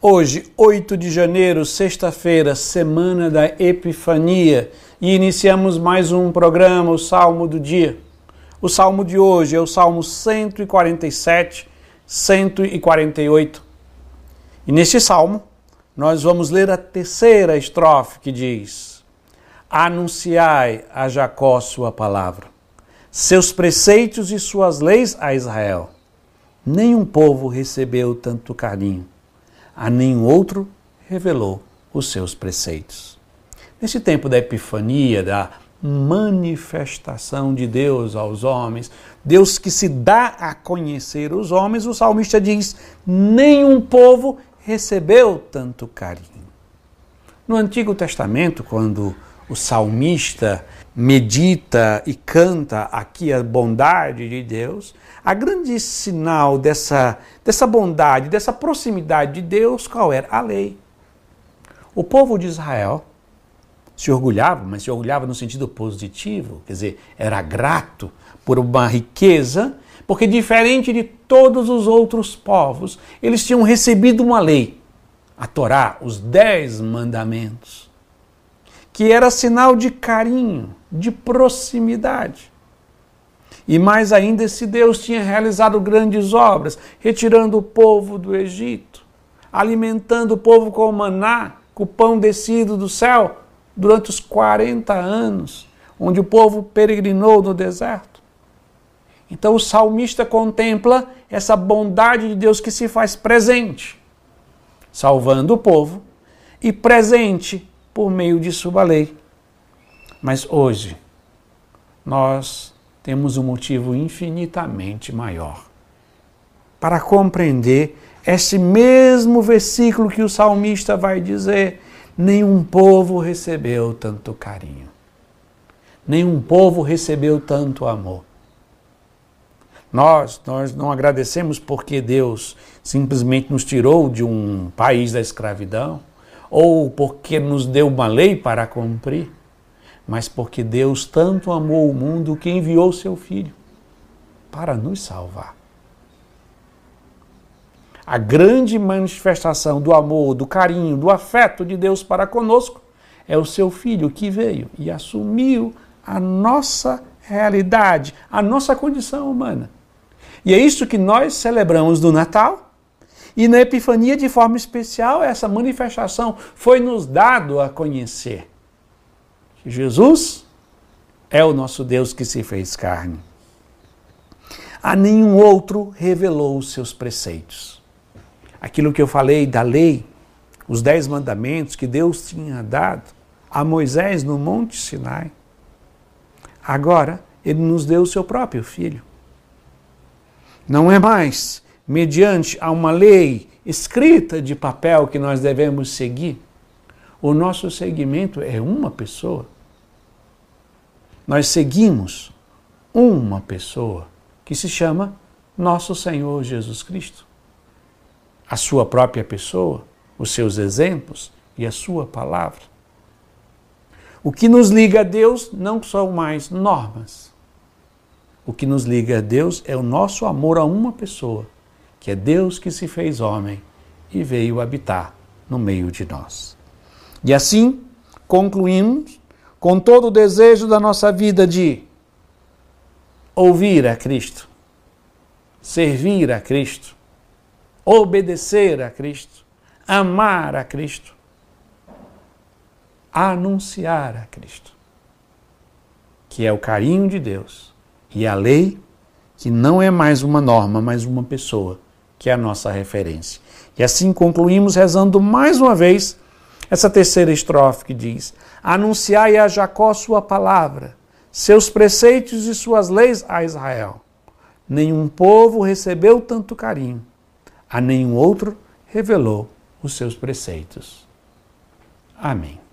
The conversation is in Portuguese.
Hoje, 8 de janeiro, sexta-feira, semana da Epifania, e iniciamos mais um programa, o Salmo do Dia. O salmo de hoje é o Salmo 147, 148. E neste salmo, nós vamos ler a terceira estrofe que diz: Anunciai a Jacó sua palavra, seus preceitos e suas leis a Israel. Nenhum povo recebeu tanto carinho a nenhum outro revelou os seus preceitos. Nesse tempo da Epifania, da manifestação de Deus aos homens, Deus que se dá a conhecer os homens, o salmista diz: nenhum povo recebeu tanto carinho. No Antigo Testamento, quando o salmista medita e canta aqui a bondade de Deus, a grande sinal dessa, dessa bondade, dessa proximidade de Deus, qual era? A lei. O povo de Israel se orgulhava, mas se orgulhava no sentido positivo, quer dizer, era grato por uma riqueza, porque diferente de todos os outros povos, eles tinham recebido uma lei, a Torá, os dez mandamentos que era sinal de carinho, de proximidade. E mais ainda, esse Deus tinha realizado grandes obras, retirando o povo do Egito, alimentando o povo com o maná, com o pão descido do céu, durante os 40 anos, onde o povo peregrinou no deserto. Então o salmista contempla essa bondade de Deus que se faz presente, salvando o povo, e presente por meio de sua lei. Mas hoje, nós temos um motivo infinitamente maior para compreender esse mesmo versículo que o salmista vai dizer: nenhum povo recebeu tanto carinho, nenhum povo recebeu tanto amor. Nós, nós não agradecemos porque Deus simplesmente nos tirou de um país da escravidão, ou porque nos deu uma lei para cumprir, mas porque Deus tanto amou o mundo que enviou seu Filho para nos salvar. A grande manifestação do amor, do carinho, do afeto de Deus para conosco é o seu Filho que veio e assumiu a nossa realidade, a nossa condição humana. E é isso que nós celebramos no Natal e na Epifania, de forma especial, essa manifestação foi nos dado a conhecer que Jesus é o nosso Deus que se fez carne. A nenhum outro revelou os seus preceitos. Aquilo que eu falei da lei, os dez mandamentos que Deus tinha dado a Moisés no Monte Sinai. Agora, ele nos deu o seu próprio filho. Não é mais mediante a uma lei escrita de papel que nós devemos seguir, o nosso seguimento é uma pessoa. Nós seguimos uma pessoa que se chama Nosso Senhor Jesus Cristo. A sua própria pessoa, os seus exemplos e a sua palavra. O que nos liga a Deus não são mais normas. O que nos liga a Deus é o nosso amor a uma pessoa que é Deus que se fez homem e veio habitar no meio de nós. E assim, concluímos com todo o desejo da nossa vida de ouvir a Cristo, servir a Cristo, obedecer a Cristo, amar a Cristo, anunciar a Cristo, que é o carinho de Deus e a lei que não é mais uma norma, mas uma pessoa que é a nossa referência. E assim concluímos rezando mais uma vez essa terceira estrofe que diz: Anunciai a Jacó sua palavra, seus preceitos e suas leis a Israel. Nenhum povo recebeu tanto carinho, a nenhum outro revelou os seus preceitos. Amém.